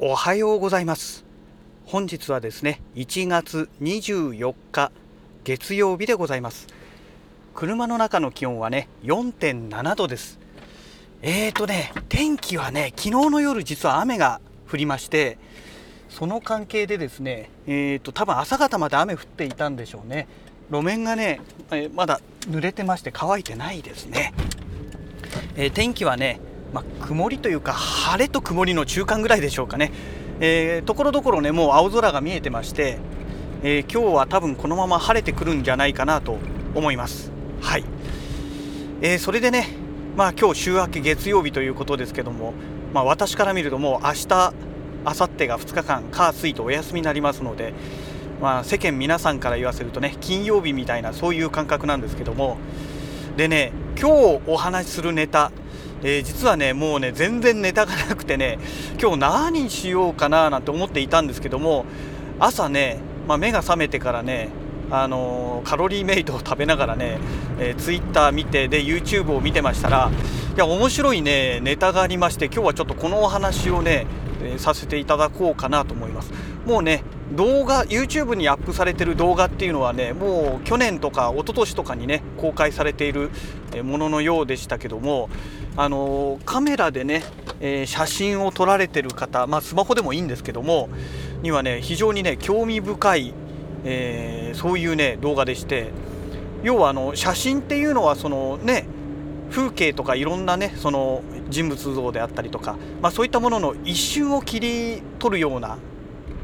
おはようございます。本日はですね1月24日月曜日でございます。車の中の気温はね4.7度です。えーとね天気はね昨日の夜実は雨が降りましてその関係でですねえーと多分朝方まで雨降っていたんでしょうね。路面がね、えー、まだ濡れてまして乾いてないですね、えー、天気はねまあ、曇りというか晴れと曇りの中間ぐらいでしょうかね、えー、ところどころねもう青空が見えてまして、えー、今日は多分このまま晴れてくるんじゃないかなと思います。はい、えー、それでねまあ今日週明け月曜日ということですけども、まあ、私から見るともう明日明後日が2日間火水とお休みになりますのでまあ、世間皆さんから言わせるとね金曜日みたいなそういう感覚なんですけども。でね今日お話しするネタえー、実はねもうね全然ネタがなくてね 今日何しようかななんて思っていたんですけども朝ね、まあ、目が覚めてからねあのー、カロリーメイトを食べながらね、えー、ツイッター見てで YouTube を見てましたらいや面白いねネタがありまして今日はちょっとこのお話をね、えー、させていただこうかなと思います。もうね動画 YouTube にアップされてる動画っていうのはねもう去年とか一昨年とかにね公開されているもののようでしたけどもあのカメラでね、えー、写真を撮られてる方、まあ、スマホでもいいんですけどもにはね非常にね興味深い、えー、そういうね動画でして要はあの写真っていうのはそのね風景とかいろんなねその人物像であったりとか、まあ、そういったものの一瞬を切り取るような、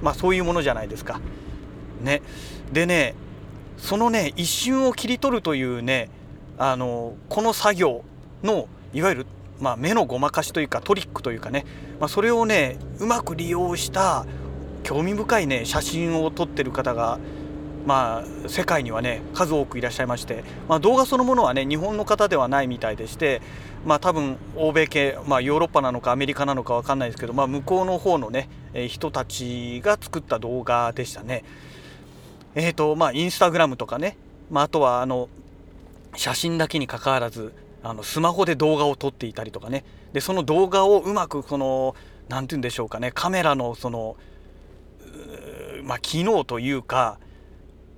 まあ、そういうものじゃないですか。ね、でねそのね一瞬を切り取るというねあのこの作業のいわゆる、まあ、目のごまかしというかトリックというかね、まあ、それをねうまく利用した興味深いね写真を撮ってる方がまあ、世界にはね数多くいらっしゃいまして、まあ、動画そのものはね日本の方ではないみたいでして、まあ、多分欧米系、まあ、ヨーロッパなのかアメリカなのか分かんないですけど、まあ、向こうの方のね、え、人たちが作った動画でしたね。えーとまあ、インスタグラムとかね、まあ、あとはあの写真だけにかかわらずあのスマホで動画を撮っていたりとかね。でその動画をうまくこの何て言うんでしょうかね。カメラのそのまあ、機能というか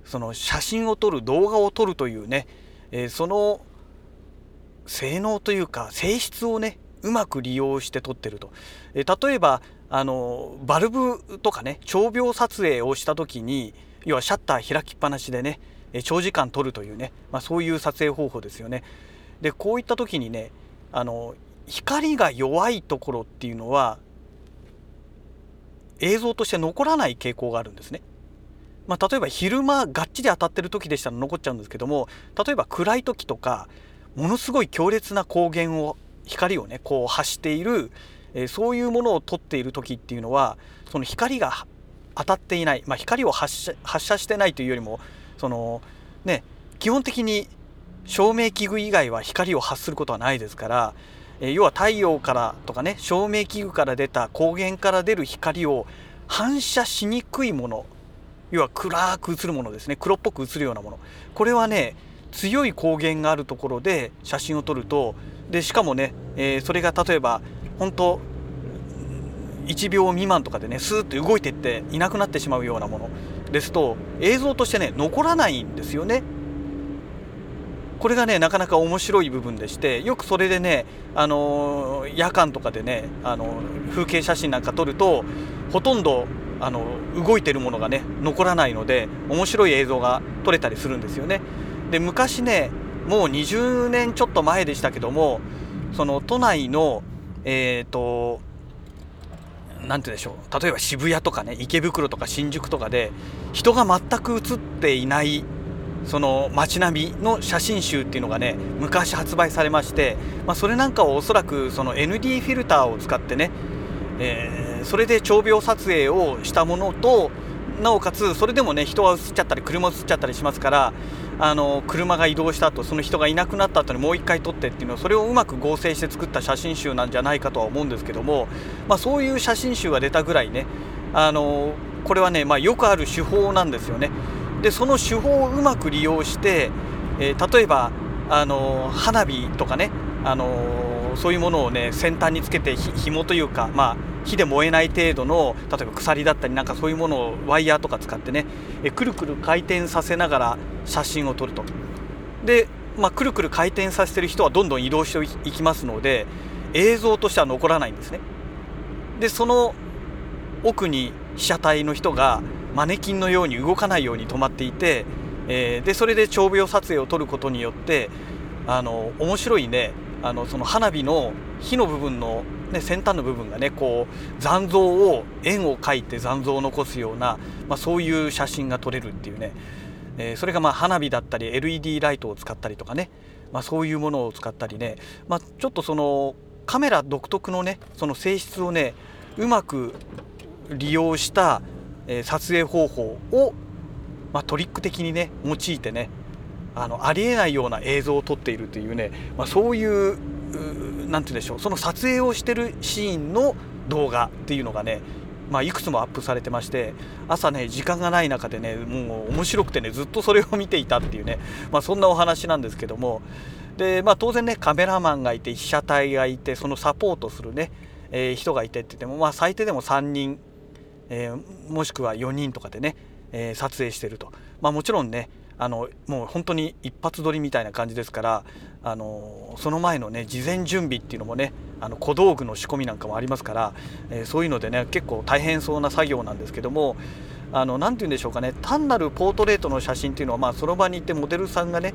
その写真を撮る動画を撮るというね、えー、その性能というか性質をねうまく利用して撮ってると、えー、例えばあのバルブとかね長秒撮影をした時に要はシャッター開きっぱなしでね長時間撮るというね、まあ、そういう撮影方法ですよね。でこういった時にねあの光が弱いところっていうのは映像として残らない傾向があるんですね。まあ、例えば昼間がっちり当たってる時でしたら残っちゃうんですけども例えば暗い時とかものすごい強烈な光源を光をねこう発している、えー、そういうものを撮っている時っていうのはその光が当たっていない、まあ、光を発射発射してないというよりもそのね基本的に照明器具以外は光を発することはないですから、え要は太陽からとかね照明器具から出た光源から出る光を反射しにくいもの要は暗く映るものですね。黒っぽく映るようなもの。これはね強い光源があるところで写真を撮るとでしかもね、えー、それが例えば本当1秒未満とかでねスーッと動いていっていなくなってしまうようなものですと映像としてね残らないんですよね。これがねなかなか面白い部分でしてよくそれでね、あのー、夜間とかでね、あのー、風景写真なんか撮るとほとんどあの動いてるものがね残らないので面白い映像が撮れたりするんですよね。で昔ねもう20年ちょっと前でしたけどもその都内のえっ、と何て言うでしょう例えば渋谷とかね池袋とか新宿とかで人が全く写っていないその街並みの写真集っていうのがね昔発売されまして、まあ、それなんかをおそらくその ND フィルターを使ってね、えー、それで長秒撮影をしたものとなおかつそれでもね人が映っちゃったり車映っちゃったりしますからあの車が移動した後その人がいなくなった後にもう一回撮ってっていうのそれをうまく合成して作った写真集なんじゃないかとは思うんですけども、まあ、そういう写真集が出たぐらいねあのこれはね、まあ、よくある手法なんですよね。でその手法をうまく利用して、えー、例えばあの花火とかねあのそういうものをね先端につけてひ紐というか、まあ、火で燃えない程度の例えば鎖だったりなんかそういうものをワイヤーとか使ってねえくるくる回転させながら写真を撮ると。で、まあ、くるくる回転させてる人はどんどん移動していきますので映像としては残らないんですね。でその奥に被写体の人がマネキンのように動かないように止まっていて、えー、でそれで長秒撮影を撮ることによってあの面白いねあのその花火の火の部分の、ね、先端の部分がねこう残像を円を描いて残像を残すような、まあ、そういう写真が撮れるっていうね、えー、それがまあ花火だったり LED ライトを使ったりとかね、まあ、そういうものを使ったりね、まあ、ちょっとそのカメラ独特のねその性質をねうまく利用した、え、撮影方法を、まあ、トリック的にね用いてねあのありえないような映像を撮っているというね、まあ、そういう何て言うんでしょうその撮影をしてるシーンの動画っていうのがねまあ、いくつもアップされてまして朝ね時間がない中でねもう面白くてねずっとそれを見ていたっていうね、まあ、そんなお話なんですけどもで、まあ、当然ねカメラマンがいて被写体がいてそのサポートするね、えー、人がいてって言っても、まあ、最低でも3人、えー、もしくは4人とかでね、えー、撮影してると、まあ、もちろんねあのもう本当に一発撮りみたいな感じですからあのその前のね事前準備っていうのもねあの小道具の仕込みなんかもありますから、えー、そういうのでね結構大変そうな作業なんですけどもあのなて言うんでしょうかね単なるポートレートの写真っていうのは、まあ、その場に行ってモデルさんがね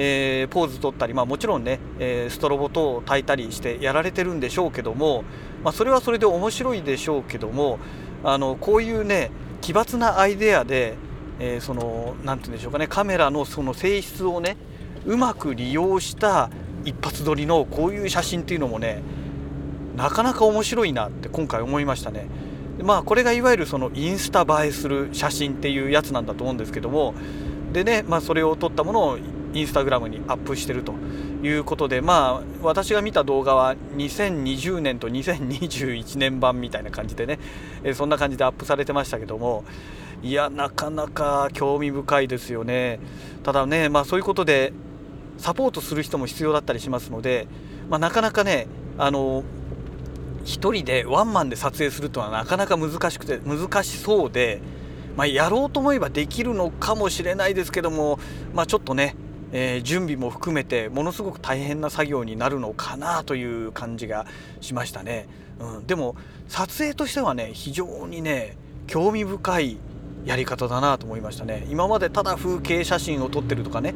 えー、ポーズ取ったり、まあ、もちろんね、えー、ストロボ等を焚いたりしてやられてるんでしょうけども、まあ、それはそれで面白いでしょうけどもあのこういうね奇抜なアイデアでえー、その何て言うんでしょうかねカメラのその性質をねうまく利用した一発撮りのこういう写真っていうのもねなかなか面白いなって今回思いましたね。まあこれがいわゆるそのインスタ映えする写真っていうやつなんだと思うんですけどもでね、まあ、それを撮ったものをインスタグラムにアップしてるということでまあ私が見た動画は2020年と2021年版みたいな感じでね、えそんな感じでアップされてましたけどもいやなかなか興味深いですよね。ただねまあそういうことでサポートする人も必要だったりしますので、まあ、なかなかねあの1人でワンマンで撮影するとはなかなか難しくて難しそうで、まあ、やろうと思えばできるのかもしれないですけども、まあ、ちょっとね、えー、準備も含めてものすごく大変な作業になるのかなという感じがしましたね、うん、でも撮影としてはね非常にね興味深いやり方だなと思いましたね。今までただ風景写真を撮ってるとかね、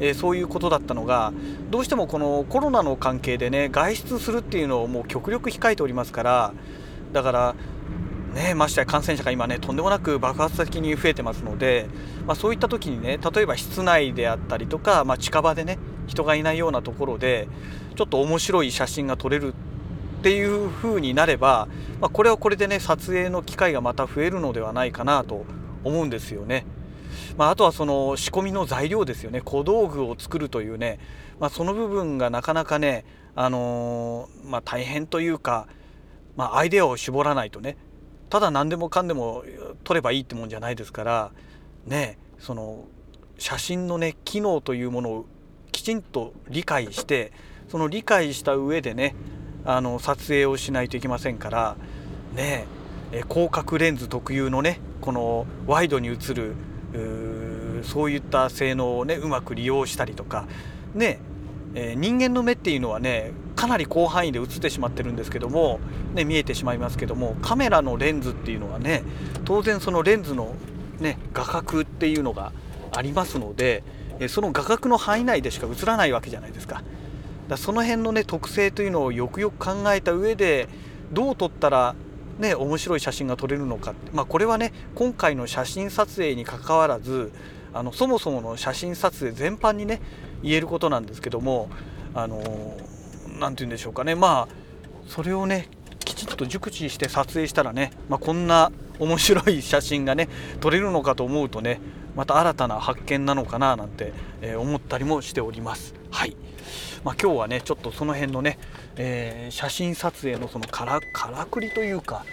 えー、そういうことだったのがどうしてもこのコロナの関係でね外出するっていうのをもう極力控えておりますからだからね、ましてや感染者が今ねとんでもなく爆発的に増えてますので、まあ、そういった時にね例えば室内であったりとか、まあ、近場でね人がいないようなところでちょっと面白い写真が撮れるっていう風になれば、まあ、これはこれでね撮影の機会がまた増えるのではないかなと思うんですよね。まあ、あとはその仕込みの材料ですよね小道具を作るというね、まあ、その部分がなかなかね、あのー、まあ、大変というか、まあ、アイデアを絞らないとねただ何でもかんでも撮ればいいってもんじゃないですからねその写真のね機能というものをきちんと理解してその理解した上でねあの撮影をしないといけませんからね広角レンズ特有のねこのワイドに映るそういった性能をねうまく利用したりとかね、えー、人間の目っていうのはねかなり広範囲で映ってしまってるんですけども、ね、見えてしまいますけどもカメラのレンズっていうのはね当然そのレンズの、ね、画角っていうのがありますのでえその画角の範囲内でしか映らないわけじゃないですか。だその辺のね特性というのをよくよく考えた上でどう撮ったらね、面白い写真が撮れるのか、まあ、これはね今回の写真撮影にかかわらずあのそもそもの写真撮影全般にね言えることなんですけどもあの何て言うんでしょうかねまあそれをねきちっと熟知して撮影したらね、まあ、こんな面白い写真がね撮れるのかと思うとねまた新たな発見なのかななんて、えー、思ったりもしております。はいまあ、今日はねちょっとその辺のね、えー、写真撮影のそのからからくりというか、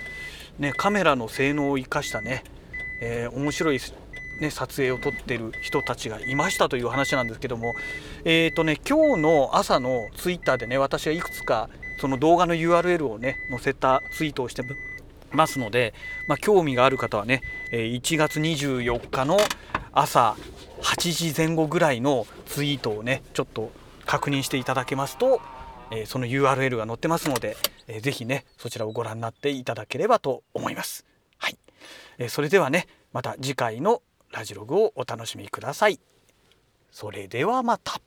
ね、カメラの性能を生かしたね、えー、面白いね、撮影を撮ってる人たちがいましたという話なんですけども、えーとね、今日の朝のツイッターでね私がいくつかその動画の URL をね載せたツイートをしてますので、まあ、興味がある方はね1月24日の朝8時前後ぐらいのツイートをねちょっと確認していただけますと、えその URL が載ってますので、えー、ぜひねそちらをご覧になっていただければと思います。はい、えそれではねまた次回のラジログをお楽しみください。それではまた。